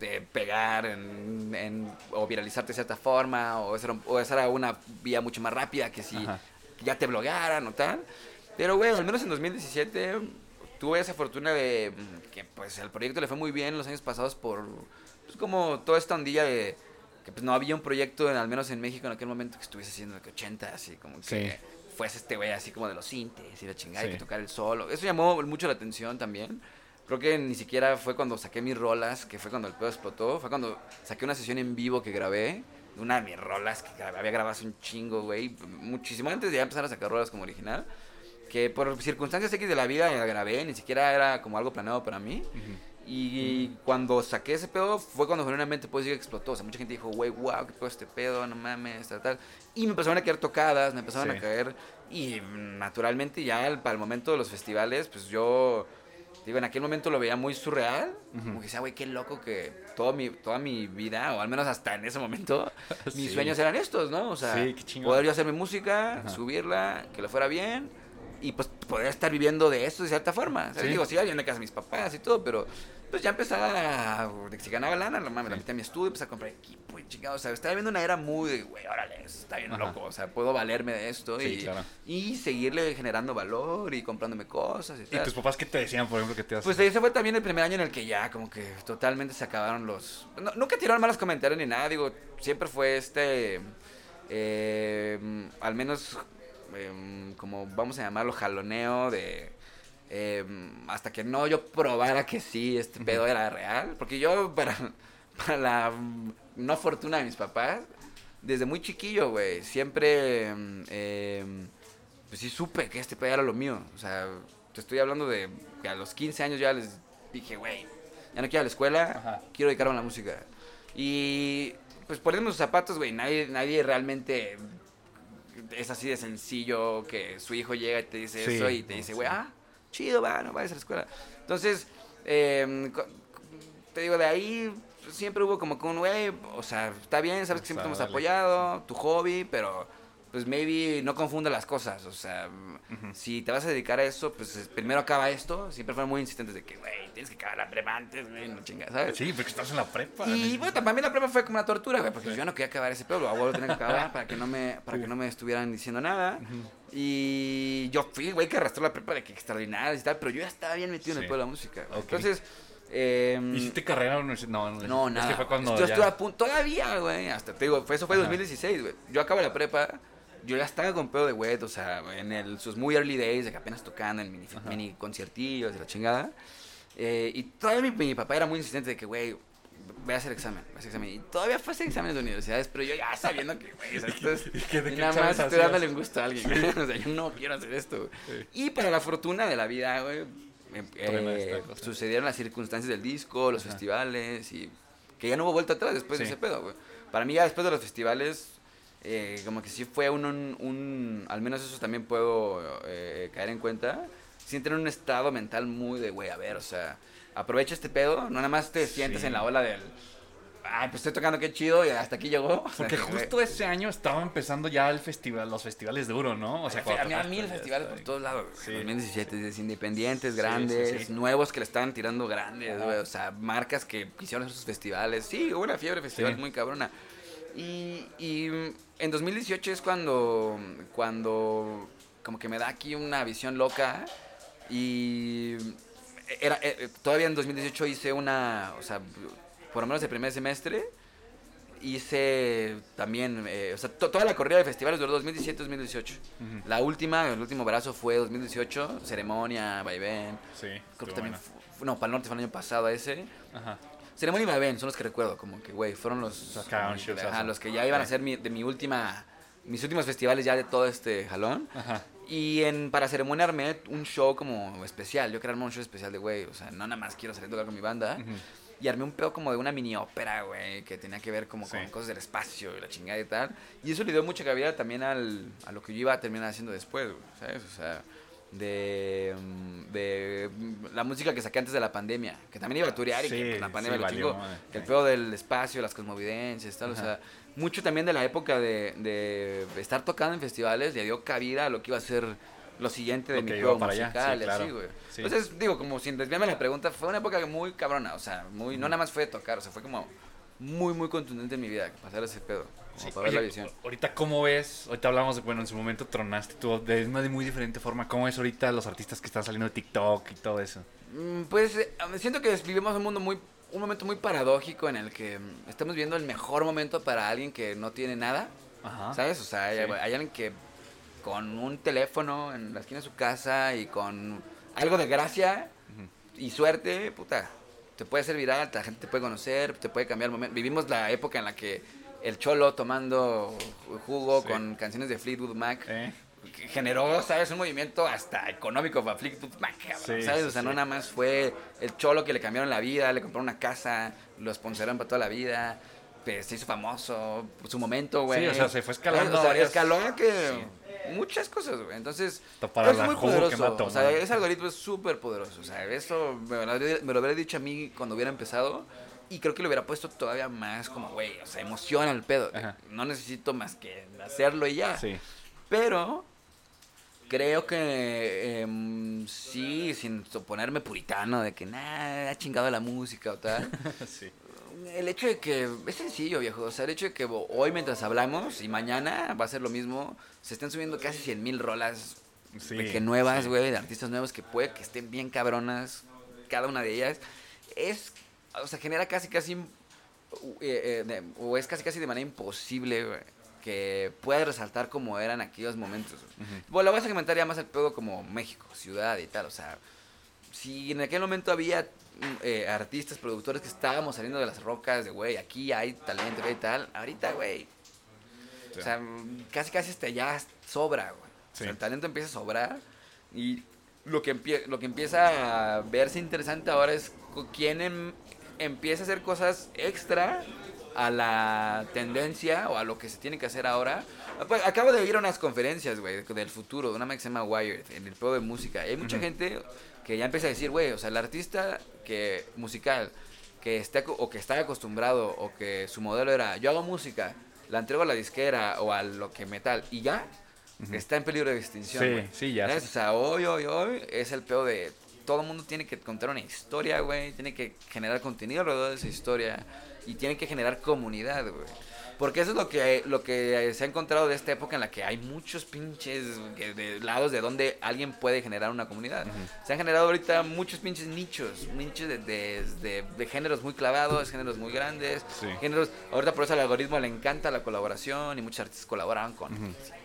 de pegar en, en- o viralizarte de cierta forma, o esa, era, o esa era una vía mucho más rápida que si Ajá. ya te bloguearan o tal. Pero bueno, al menos en 2017 tuve esa fortuna de mm, que pues el proyecto le fue muy bien los años pasados por pues como toda esta ondilla de que pues no había un proyecto, en- al menos en México en aquel momento, que estuviese haciendo que 80, así como que Sí. fuese este güey así como de los sintes y la chingada y Sí. que tocar el solo. Eso llamó mucho la atención también. Creo que ni siquiera fue cuando saqué mis rolas, que fue cuando el pedo explotó. Fue cuando saqué una sesión en vivo que grabé. Una de mis rolas que había grabado hace un chingo, güey. Muchísimo antes de ya empezar a sacar rolas como original. Que por circunstancias X de la vida la grabé, ni siquiera era como algo planeado para mí. Y cuando saqué ese pedo fue cuando genuinamente pues explotó. O sea, mucha gente dijo, güey, wow, qué pedo este pedo, no mames, tal, tal. Y me empezaron a caer tocadas, me empezaron Sí. a caer. Y naturalmente ya al- para el momento de los festivales, pues yo, digo, en aquel momento lo veía muy surreal. Como que decía, güey, qué loco que todo mi, toda mi vida, o al menos hasta en ese momento, [laughs] mis Sí. sueños eran estos, ¿no? O sea, Sí, poder yo hacer mi música, subirla, que le fuera bien. Y pues poder estar viviendo de esto de cierta forma. ¿sabes? Sí. Digo, sí, viviendo en casa de mis papás y todo, pero pues ya empezaba, a- de que si ganaba lana, no mames, la mitad de mi estudio, empecé a comprar equipo y chingado, o sea, estaba viendo una era muy de, güey, órale, está bien Ajá. loco, o sea, puedo valerme de esto Sí, y, claro. y seguirle generando valor y comprándome cosas y ¿Y tal. tus papás qué te decían, por ejemplo, que te a Pues ese fue también el primer año en el que ya como que totalmente se acabaron los... no- nunca tiraron malos comentarios ni nada, digo, siempre fue este... eh, al menos eh, como vamos a llamarlo jaloneo de... eh, hasta que no yo probara que sí, este pedo era real. Porque yo, para, para la no fortuna de mis papás, desde muy chiquillo, güey, siempre... eh, pues sí supe que este pedo era lo mío. O sea, te estoy hablando de que a los 15 años ya les dije, güey, ya no quiero ir a la escuela, Ajá. quiero dedicarme a la música. Y pues poniendo sus zapatos, güey, nadie, nadie realmente es así de sencillo que su hijo llega y te dice Sí, eso y te no, dice, sí. güey, ah, chido, va, no vayas a la escuela. Entonces, eh, te digo, de ahí siempre hubo como que un, güey, o sea, está bien, sabes que siempre te hemos apoyado, tu hobby, pero pues maybe no confunda las cosas, o sea, si te vas a dedicar a eso, pues es- primero acaba esto, siempre fueron muy insistentes de que, güey, tienes que acabar la prepa antes, güey, no chingas, ¿sabes? Sí, porque estás en la prepa. Y ¿no? bueno, también la prueba fue como una tortura, güey, porque yo no quería acabar ese pedo, lo tenía que acabar [laughs] para que no me, para que no me estuvieran diciendo nada. Y yo fui, güey, que arrastró la prepa de que extraordinarias y tal, pero yo ya estaba bien metido en Sí. el pedo de la música. Entonces, eh, ¿Hiciste carrera en la universidad? No, no, Es nada. que fue cuando yo ya... estuve a punto, todavía, güey, hasta te digo, fue, eso fue Ajá. 2016, güey. Yo acabo la prepa, yo ya estaba con pedo de wet, o sea, en el, sus muy early days, de que apenas tocando en mini, mini conciertillos y la chingada. Eh, y todavía mi, mi papá era muy insistente de que, güey, voy a hacer examen, voy a hacer examen. Y todavía fue a hacer exámenes de universidades, pero yo ya sabiendo que, güey, o sea, [laughs] esto es- ¿Y qué- de y qué nada más estoy dándole un gusto a alguien, güey. [laughs] O sea, yo no quiero hacer esto. Sí. Y para la fortuna de la vida, güey, em- eh, cosa. sucedieron las circunstancias del disco, los Ajá. festivales y que ya no hubo vuelta atrás después Sí. de ese pedo, güey. Para mí ya después de los festivales, eh, como que sí fue un, un, un- al menos eso también puedo eh, caer en cuenta, entré en un estado mental muy de, güey, a ver, o sea, aprovecha este pedo, no nada más te sientes Sí. en la ola del, ay, pues estoy tocando qué chido y hasta aquí llegó. [laughs] O sea, Porque güey, justo ese año estaba empezando ya el festival, los festivales de ¿no? O sea, a cuando mí a tocaste, mil festivales por todos lados. Sí. 2017, desde independientes, grandes, sí, nuevos que le estaban tirando grandes, güey. O sea, marcas que quisieron hacer sus festivales. Sí, hubo una fiebre festival muy cabrona. Y, y mm, en 2018 es cuando, cuando como que me da aquí una visión loca. Y era, eh, todavía en 2018 hice una, o sea, por lo menos el primer semestre, hice también, eh, o sea, to- toda la corrida de festivales duró 2017-2018. Ujú. La última, el último brazo fue 2018, ceremonia, vaivén. Sí, Creo que también, no, para el norte fue el año pasado ese. Ajá. Ceremonia y vaivén son los que recuerdo, como que, güey, fueron los, mi- showzazo. ajá, los que ya iban a ser mi- de mi última, mis últimos festivales ya de todo este jalón. Ajá. Y en, para ceremonia armé un show como especial. Yo quería armar un show especial de, güey, o sea, no nada más quiero salir a tocar con mi banda. Ujú. Y armé un pedo como de una mini ópera, güey, que tenía que ver como Sí. con cosas del espacio y la chingada y tal. Y eso le dio mucha cabida también al, a lo que yo iba a terminar haciendo después, güey, ¿sabes? O sea, de, mm, de mm, la música que saqué antes de la pandemia, que también iba a turear y Sí, que pues, la pandemia sí, lo chingó. el pedo del espacio, las cosmovidencias, tal, o sea, mucho también de la época de, de estar tocando en festivales le dio cabida a lo que iba a ser lo siguiente de mi juego allá, musical sí, así, güey. Entonces, digo, como sin desviarme la pregunta, fue una época muy cabrona, o sea, muy, no nada más fue de tocar, o sea, fue como muy, muy contundente en mi vida, pasar ese pedo, como Sí, para ver la visión. Ahorita, ¿cómo ves? Ahorita hablamos de, bueno, en su momento tronaste tú de una de muy diferente forma. ¿Cómo ves ahorita los artistas que están saliendo de TikTok y todo eso? Mm, Pues eh, siento que vivimos un mundo muy, un momento muy paradójico en el que mm, estamos viendo el mejor momento para alguien que no tiene nada, Ajá. ¿sabes? O sea, hay, Sí. hay alguien que con un teléfono en la esquina de su casa y con algo de gracia, y suerte, puta, te puede ser viral, la gente te puede conocer, te puede cambiar el momento. Vivimos la época en la que el cholo tomando jugo Sí. con canciones de Fleetwood Mac ¿Eh? generó, ¿sabes? Un movimiento hasta económico para Fleetwood Mac, Sí, ¿sabes? o sea, sí. no nada más fue el cholo que le cambiaron la vida, le compraron una casa, lo sponseraron para toda la vida, pues, se hizo famoso, por su momento, güey. Sí, o sea, se fue escalando O sea, varias- escaló que muchas cosas, güey. Entonces, para es muy poderoso. o sea, ese algoritmo es súper poderoso. O sea, eso me lo, habría- me lo dicho a mí cuando hubiera empezado. Y creo que le hubiera puesto todavía más como, güey, o sea, emociona el pedo. Ajá. No necesito más que hacerlo y ya. Sí. Pero creo que em, sí, sin ponerme puritano de que nada, ha chingado la música o tal. [laughs] sí. El hecho de que es sencillo, viejo. O sea, el hecho de que hoy mientras hablamos y mañana va a ser lo mismo, se están subiendo casi 100 mil rolas Sí, de que nuevas, sí. güey, de artistas nuevos que puede que estén bien cabronas, cada una de ellas. Es, o sea, genera casi, casi, eh, eh, de- o es casi, casi de manera imposible, güey, que pueda resaltar como eran aquellos momentos. Bueno, lo vas a comentar ya más al pedo como México, ciudad y tal, o sea, si en aquel momento había mm, eh, artistas, productores que estábamos saliendo de las rocas, de güey, aquí hay talento, y tal, ahorita, güey, Sí. o sea, casi casi hasta ya sobra, güey. O sea, Sí. el talento empieza a sobrar y lo que, empie- lo que empieza a verse interesante ahora es quién em- empieza a hacer cosas extra a la tendencia o a lo que se tiene que hacer ahora. Acabo de ir a unas conferencias, güey, del futuro, de una llama Wired, en el pedo de música. Hay mucha gente que ya empieza a decir, güey, o sea, el artista que musical que esté o que está acostumbrado o que su modelo era yo hago música, la entrego a la disquera o a lo que metal y ya está en peligro de extinción. Sí, güey. sí, ya. O sea, hoy, hoy, hoy es el peor de todo el mundo tiene que contar una historia, güey, tiene que generar contenido alrededor de esa historia y tiene que generar comunidad, güey. Porque eso es lo que, lo que se ha encontrado de esta época en la que hay muchos pinches de, de lados de donde alguien puede generar una comunidad. Se han generado ahorita muchos pinches nichos, nichos de, de, géneros muy clavados, géneros muy grandes, Sí. géneros, ahorita por eso al algoritmo le encanta la colaboración y muchos artistas colaboran con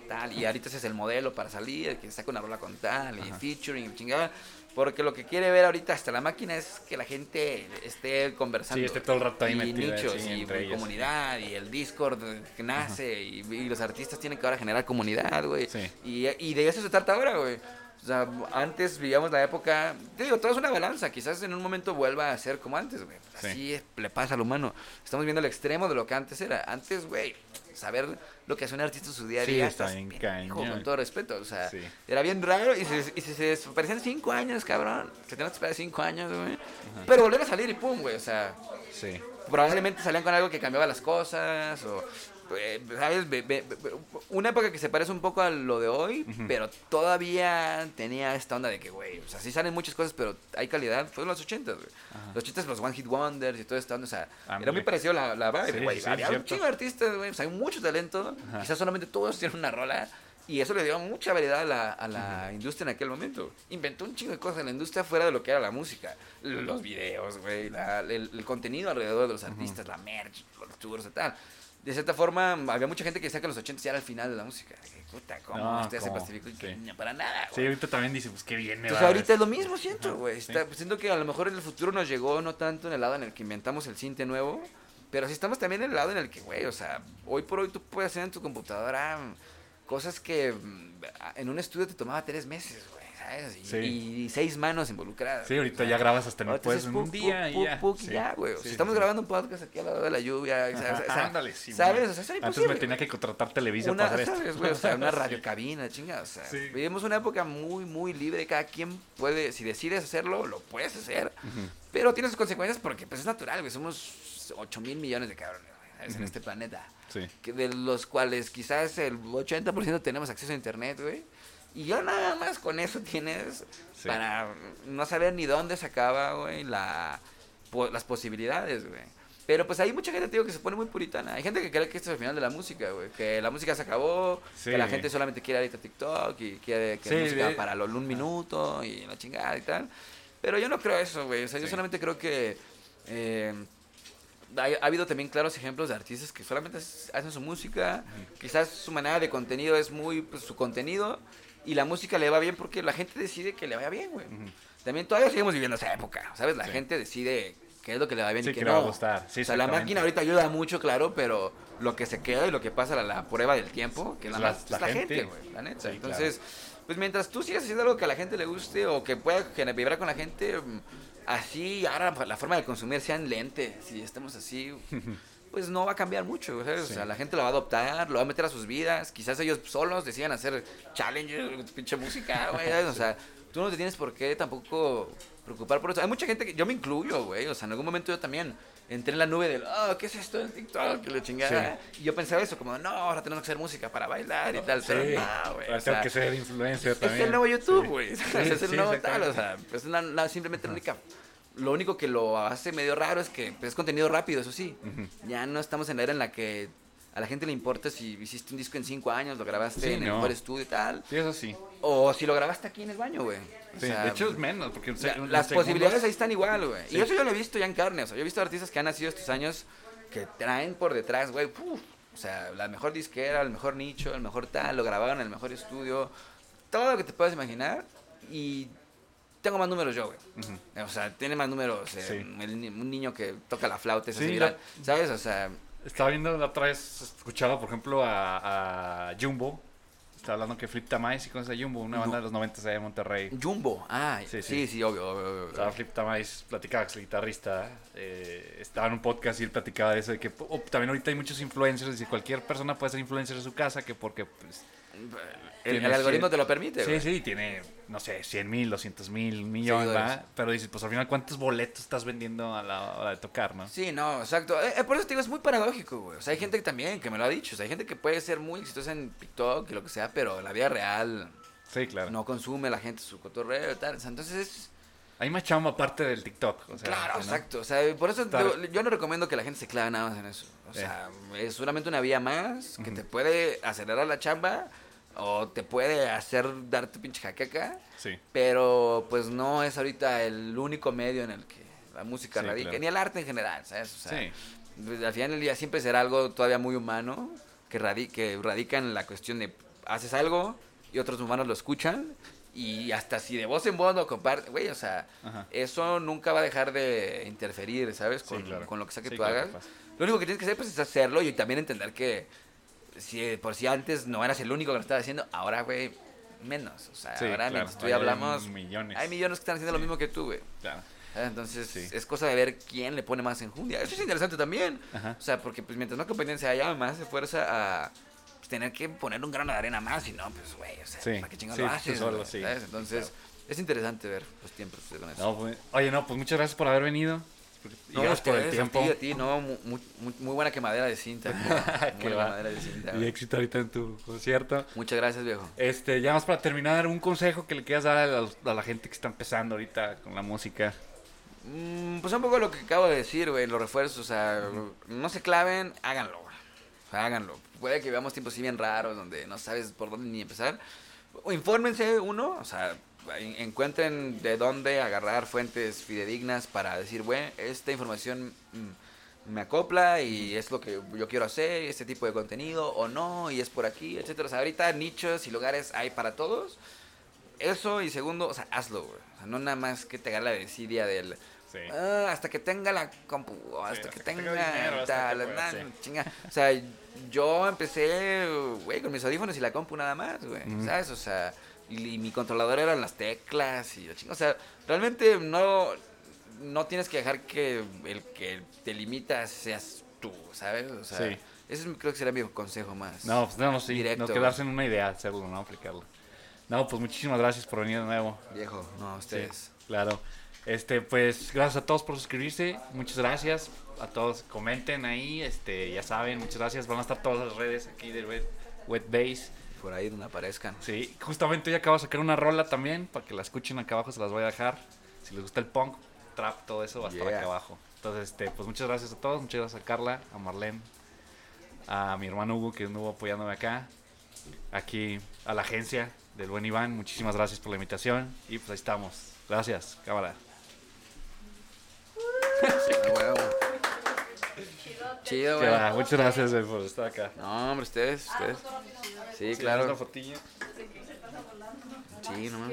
tal, y ahorita ese es el modelo para salir, que saca una rola con tal, y Ajá. featuring, y chingada, porque lo que quiere ver ahorita hasta la máquina es que la gente esté conversando. Sí, esté todo el rato ahí y nichos, sí, y ellos, comunidad, y el Discord que nace, y, y los artistas tienen que ahora generar comunidad, güey. Sí. Y, y de eso se trata ahora, güey. O sea, antes vivíamos la época, te digo, todo es una balanza, quizás en un momento vuelva a ser como antes, güey. Sí. Así es- le pasa al humano. Estamos viendo el extremo de lo que antes era. Antes, güey, saber lo que hace un artista en su día a Sí, día. está estás bien pendejo. Con todo respeto, o sea, Sí. era bien raro y se, y se, se desaparecían cinco años, cabrón. Se tenían que esperar cinco años, güey. Pero volver a salir y pum, güey, o sea, Sí. Probablemente salían con algo que cambiaba las cosas o eh, sabes una época que se parece un poco a lo de hoy Ujú. pero todavía tenía esta onda de que güey o sea sí salen muchas cosas pero hay calidad. Fue en los 80 güey. Los 80 los one hit wonders y todo esto o sea era Ándale. muy parecido la, la vibe Sí, güey. sí, había un chingo de artistas güey o sea, hay mucho talento. Ajá. quizás solamente todos tienen una rola y eso le dio mucha variedad a la, a la industria en aquel momento. Inventó un chingo de cosas en la industria fuera de lo que era la música. Los videos, güey, la- el, el contenido alrededor de los artistas, la merch, los tours y tal. De cierta forma, había mucha gente que decía que los 80 ya era el final de la música. Que, Puta, ¿cómo No, se pacificó? Y que Sí. no, para nada, Sí, güey. ahorita también dice, pues qué bien me Entonces va. ahorita es lo mismo, siento, güey. sí. Está- Siento que a lo mejor en el futuro nos llegó no tanto en el lado en el que inventamos el cinte nuevo, pero sí estamos también en el lado en el que, güey, o sea, hoy por hoy tú puedes hacer en tu computadora cosas que mm, en un estudio te tomaba tres meses, güey, ¿sabes? Y, Sí. y seis manos involucradas. Sí, ahorita ya grabas hasta en el ahorita pues es en un día y ya. puc, y Sí. ya, güey. Sí, estamos grabando un podcast aquí al lado de la lluvia, ándale, [laughs] sí, ¿Sabes? O sea, eso era Antes me tenía que contratar Televisa Una, para ¿sabes, esto. güey? O sea, una [laughs] radiocabina, chinga, o sea, Sí. vivimos una época muy, muy libre, cada quien puede, si decides hacerlo, lo puedes hacer, pero tiene sus consecuencias porque pues es natural, güey, somos 8 mil millones de cabrones, güey, ¿sabes? en este planeta, Sí. que de los cuales quizás el 80% tenemos acceso a internet, güey, y ya nada más con eso tienes Sí. para no saber ni dónde se acaba, güey, la, po- las posibilidades, güey. Pero pues hay mucha gente, te digo, que se pone muy puritana. Hay gente que cree que esto es el final de la música, güey. Que la música se acabó, Sí. que la gente solamente quiere ahorita TikTok y quiere que Sí, música de- para lo un minuto y la chingada y tal. Pero yo no creo eso, güey. O sea, yo solamente creo que... eh, ha habido también claros ejemplos de artistas que solamente hacen su música, quizás su manera de contenido es muy pues, su contenido y la música le va bien porque la gente decide que le vaya bien, güey. También todavía seguimos viviendo esa época, ¿sabes? La Sí. gente decide qué es lo que le va bien Sí, y qué que no. le va a gustar. Sí, o sea, la máquina ahorita ayuda mucho, claro, pero lo que se queda y lo que pasa a la prueba del tiempo, que Es la, la- es la gente, güey, la neta. Entonces, pues mientras tú sigas haciendo algo que a la gente le guste o que pueda vibrar con la gente, así ahora la forma de consumir sean lentes, si estamos así, [laughs] pues no va a cambiar mucho. O sea, la gente lo va a adoptar, lo va a meter a sus vidas, quizás ellos solos decidan hacer challenges, pinche música, [laughs] güey. O sea, tú no te tienes por qué tampoco preocupar por eso. Hay mucha gente que, yo me incluyo, güey, o sea, en algún momento yo también entré en la nube del, oh, ¿qué es esto en TikTok? Que la chingada. Y yo pensaba eso, como, no, ahora tenemos que hacer música para bailar y tal, Sí. pero no, güey. O sea, que ser influencer es también. el nuevo YouTube, Sí. güey. [laughs] Sí, es el sí, nuevo tal, o sea, es la- la- simplemente la única. Lo único que lo hace medio raro es que pues, es contenido rápido, eso sí. Ya no estamos en la era en la que a la gente le importa si hiciste un disco en cinco años, lo grabaste Sí, en el no. mejor estudio y tal. Sí, eso sí. O si lo grabaste aquí en el baño, güey. O Sí, sea, de hecho es menos, porque la- las segundos- posibilidades ahí están igual, güey. Sí. Y eso yo lo he visto ya en carne. O sea, yo he visto artistas que han nacido estos años que traen por detrás, güey, o sea, la mejor disquera, el mejor nicho, el mejor tal, lo grabaron en el mejor estudio, todo lo que te puedas imaginar. Y tengo más números yo, güey. O sea, tiene más números eh, el un niño que toca la flauta, es así, ¿sabes? O sea, Estaba viendo la otra vez, escuchaba por ejemplo a, a Jumbo. Estaba hablando que Flip Tamais y con esa Jumbo, una banda de los 90 allá de Monterrey. Jumbo, ah, Sí, sí, sí. sí, obvio, obvio, Estaba. Flip Tamais, platicaba, es el guitarrista. eh, estaba en un podcast y él platicaba de eso. De que oh, también ahorita hay muchos influencers. Y cualquier persona puede ser influencer en su casa. Que porque, pues, El, algoritmo te lo permite, sí, güey. sí, tiene, no sé, 100 mil, 200 mil, millones, Seguidores. ¿verdad? Pero dices, pues al final, ¿cuántos boletos estás vendiendo a la hora de tocar, no? Sí, no, exacto. Eh, eh, por eso te digo, es muy paradójico, güey. O sea, hay gente que también, que me lo ha dicho. O sea, hay gente que puede ser muy exitosa en TikTok y lo que sea, pero en la vida real Sí, claro. no consume la gente su cotorreo y tal. O sea, entonces es... Hay más chamba aparte del TikTok. O sea, claro, ¿no? exacto. O sea, por eso yo, yo no recomiendo que la gente se clave nada más en eso. O sea, es solamente una vía más que te puede acelerar la chamba o te puede hacer darte pinche jaqueca. Sí. Pero pues no es ahorita el único medio en el que la música Sí, radica, claro. ni el arte en general, ¿sabes? O sea, Sí. al final del día siempre será algo todavía muy humano que, radi- que radica en la cuestión de haces algo y otros humanos lo escuchan y hasta si de voz en voz lo comparten, güey, o sea, Ajá. eso nunca va a dejar de interferir, ¿sabes? Sí, Con, claro. con lo que sea que tú claro hagas. Lo único que tienes que hacer pues, es hacerlo y también entender que si por si antes no eras el único que lo estaba haciendo, ahora, güey, menos. O sea, Sí, ahora claro. mientras tú y Ahí hay hablamos, millones. hay millones que están haciendo lo mismo que tú, güey. Claro. Entonces, Sí. es cosa de ver quién le pone más enjundia. Eso es interesante también. Ajá. O sea, porque pues mientras más competencia haya, más se fuerza a pues, tener que poner un grano de arena más. Y no, pues, güey, o sea, Sí. ¿para qué chingados Sí, lo haces? solo, sí. Entonces, es interesante ver los tiempos con eso. No, pues, oye, no, pues muchas gracias por haber venido. Y No, por el tiempo. A ti, a ti, no, mu- mu- muy, muy buena quemadera de cinta. [laughs] Muy buena quemadera de cinta. Y éxito ahorita en tu concierto. Muchas gracias, viejo. Este, ya más para terminar, un consejo que le quieras dar a la, a la gente que está empezando ahorita con la música. Mm, pues un poco lo que acabo de decir, güey, los refuerzos, o sea, no se claven, háganlo, güey. O sea, háganlo. Puede que veamos tiempos así bien raros donde no sabes por dónde ni empezar. O infórmense uno, o sea, encuentren de dónde agarrar fuentes fidedignas para decir, güey, esta información mm, me acopla y es lo que yo quiero hacer, este tipo de contenido, o no, y es por aquí, etcétera. O sea, ahorita nichos y lugares hay para todos. Eso, y segundo, o sea, hazlo, güey. O sea, no nada más que te agarre la desidia del... Sí. "Ah, hasta que tenga la compu, Sí, hasta, hasta que que tenga tenga dinero, hasta tal, que pueda, na- sí. chinga. O sea, yo empecé, güey, con mis audífonos y la compu nada más, güey. ¿sabes? O sea, y, y mi controlador eran las teclas y. O sea, realmente no, no tienes que dejar que el que te limita seas tú, ¿sabes? O sea, Sí. ese es- creo que sería mi consejo más. No, pues no, no, sí. Directo, no quedarse en una idea, hacerlo, no aplicarlo. No, pues muchísimas gracias por venir de nuevo. Viejo, no, Sí, ustedes. claro. Este, pues gracias a todos por suscribirse. Muchas gracias. A todos comenten ahí, este, ya saben, muchas gracias. Van a estar todas las redes aquí de Wet, Wet Base. Por ahí donde aparezcan. Sí, justamente hoy acabo de sacar una rola también para que la escuchen acá abajo, se las voy a dejar. Si les gusta el punk, trap, todo eso va a estar Yeah. acá abajo. Entonces, este, pues muchas gracias a todos, muchas gracias a Carla, a Marlene, a mi hermano Hugo que estuvo apoyándome acá, aquí a la agencia del buen Iván, muchísimas gracias por la invitación y pues ahí estamos. Gracias, cámara. [laughs] Ah. Chido. Güey. muchas gracias por estar acá. No, hombre, ustedes, ustedes. Sí, Sí, claro. una. Sí, no.